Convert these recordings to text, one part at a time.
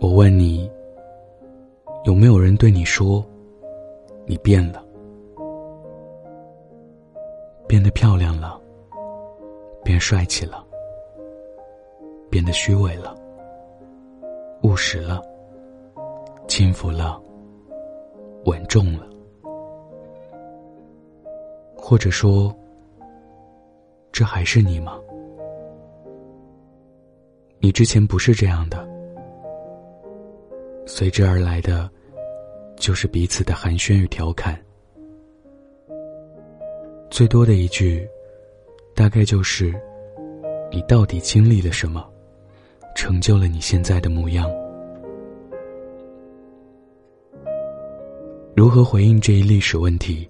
我问你，有没有人对你说，你变了，变得漂亮了，变帅气了，变得虚伪了，务实了，轻浮了，稳重了，或者说，这还是你吗？你之前不是这样的。随之而来的，就是彼此的寒暄与调侃。最多的一句，大概就是：“你到底经历了什么，成就了你现在的模样？”如何回应这一历史问题？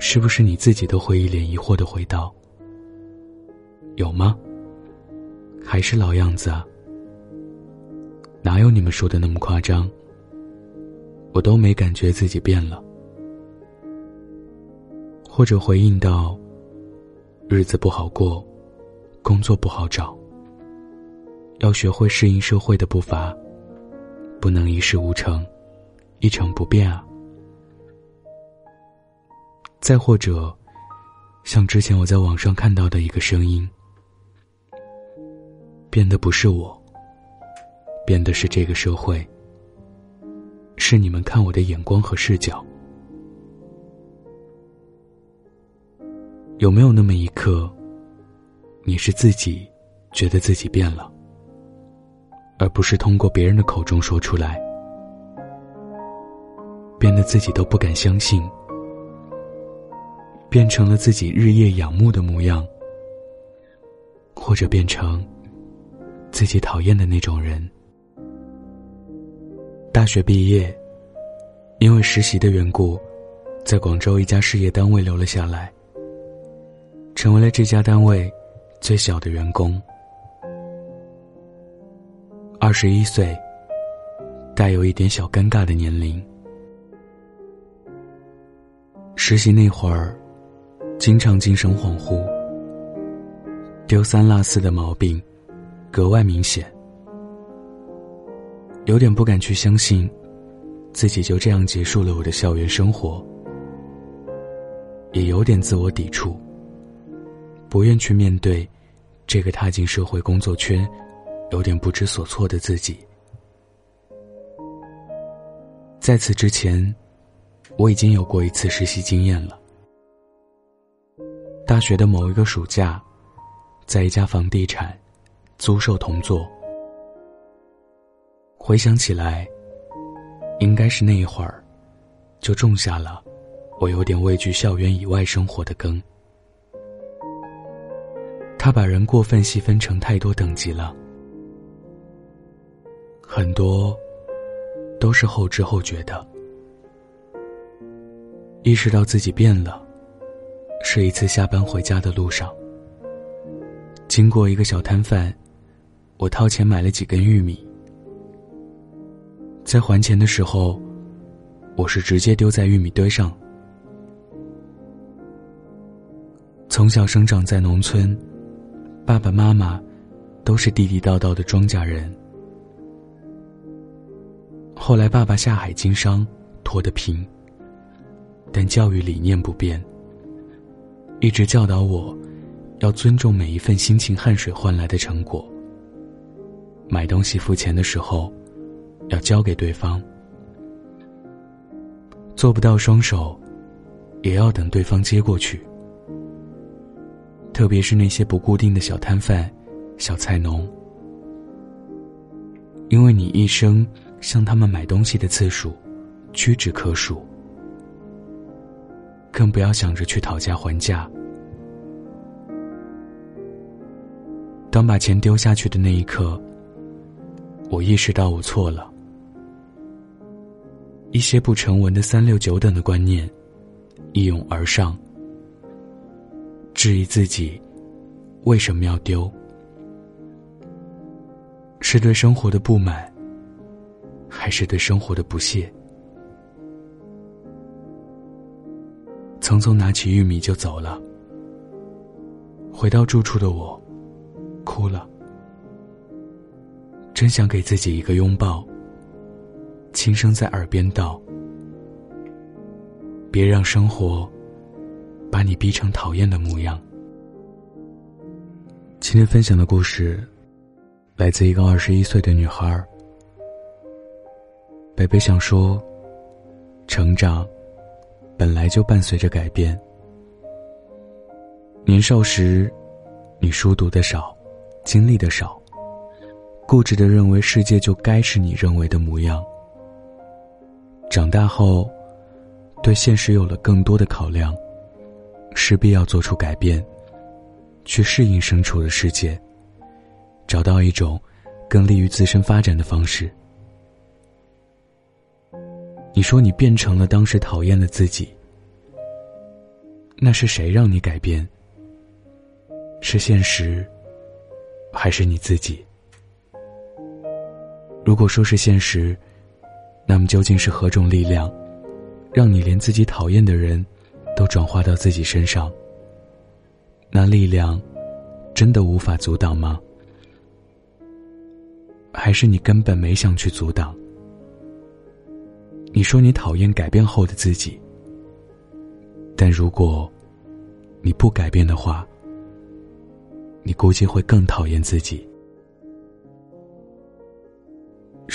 是不是你自己都会一脸疑惑的回道：“有吗？还是老样子啊？”哪有你们说的那么夸张？我都没感觉自己变了，或者回应到：日子不好过，工作不好找，要学会适应社会的步伐，不能一事无成，一成不变啊。再或者，像之前我在网上看到的一个声音，变的不是我。变的是这个社会，是你们看我的眼光和视角。有没有那么一刻，你是自己觉得自己变了，而不是通过别人的口中说出来，变得自己都不敢相信，变成了自己日夜仰慕的模样，或者变成自己讨厌的那种人？大学毕业，因为实习的缘故，在广州一家事业单位留了下来，成为了这家单位最小的员工。二十一岁，带有一点小尴尬的年龄。实习那会儿，经常精神恍惚，丢三落四的毛病格外明显。有点不敢去相信，自己就这样结束了我的校园生活，也有点自我抵触，不愿去面对这个踏进社会工作圈、有点不知所措的自己。在此之前，我已经有过一次实习经验了。大学的某一个暑假，在一家房地产租售同坐。回想起来，应该是那一会儿，就种下了我有点畏惧校园以外生活的根。他把人过分细分成太多等级了，很多都是后知后觉的。意识到自己变了，是一次下班回家的路上，经过一个小摊贩，我掏钱买了几根玉米。在还钱的时候，我是直接丢在玉米堆上。从小生长在农村，爸爸妈妈都是地地道道的庄稼人。后来爸爸下海经商，脱得贫，但教育理念不变，一直教导我，要尊重每一份辛勤汗水换来的成果。买东西付钱的时候。要交给对方，做不到双手，也要等对方接过去。特别是那些不固定的小摊贩、小菜农，因为你一生向他们买东西的次数屈指可数，更不要想着去讨价还价。当把钱丢下去的那一刻，我意识到我错了。一些不成文的三六九等的观念一涌而上，质疑自己为什么要丢？是对生活的不满，还是对生活的不屑？匆匆拿起玉米就走了，回到住处的我，哭了。真想给自己一个拥抱，轻声在耳边道：“别让生活把你逼成讨厌的模样。”今天分享的故事，来自一个二十一岁的女孩。北北想说，成长本来就伴随着改变。年少时，你书读的少，经历的少，固执的认为世界就该是你认为的模样。长大后，对现实有了更多的考量，势必要做出改变。去适应身处的世界，找到一种更利于自身发展的方式。你说你变成了当时讨厌的自己，那是谁让你改变？是现实，还是你自己？如果说是现实，那么究竟是何种力量，让你连自己讨厌的人都转化到自己身上？那力量，真的无法阻挡吗？还是你根本没想去阻挡？你说你讨厌改变后的自己，但如果你不改变的话，你估计会更讨厌自己。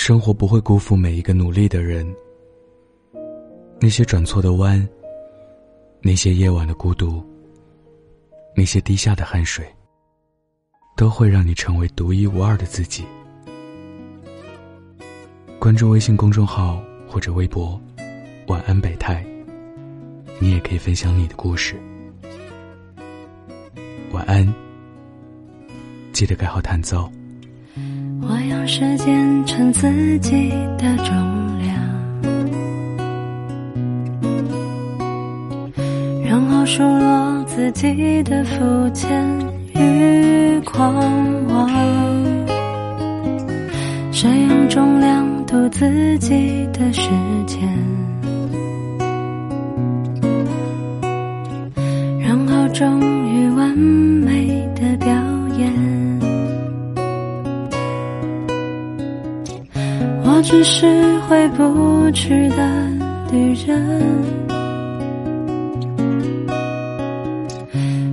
生活不会辜负每一个努力的人，那些转错的弯，那些夜晚的孤独。那些滴下的汗水，都会让你成为独一无二的自己。关注微信公众号或者微博“晚安北太”，你也可以分享你的故事。晚安，记得盖好弹奏。我用时间称自己的重量，然后数落。自己的肤浅与狂妄，谁用重量度自己的时间，然后终于完美只是回不去的旅人。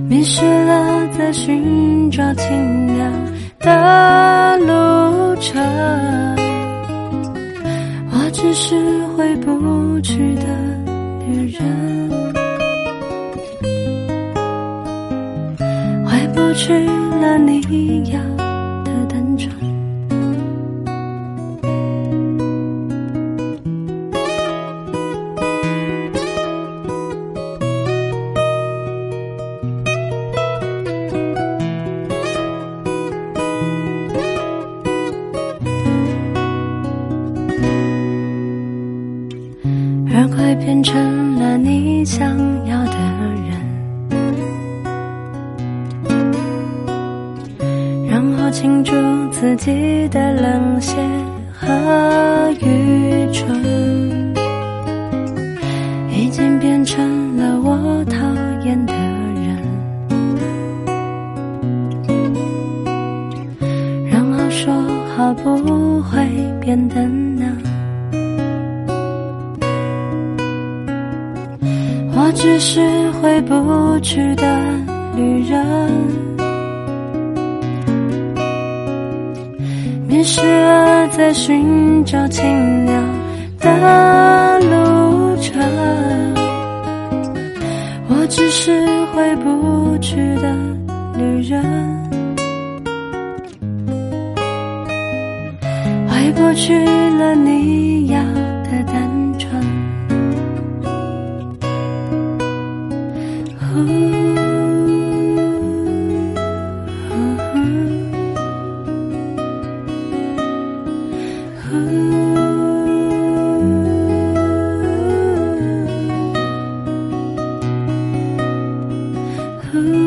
迷失了在寻找清凉的路程，我只是回不去的旅人，回不去了你要。成了你想要的人，然后庆祝自己的冷血和愚蠢，已经变成了我讨厌的人，然后说好不会变得我只是回不去的旅人，迷失了在寻找清凉的路程。我只是回不去的旅人，回不去了你。Ooh.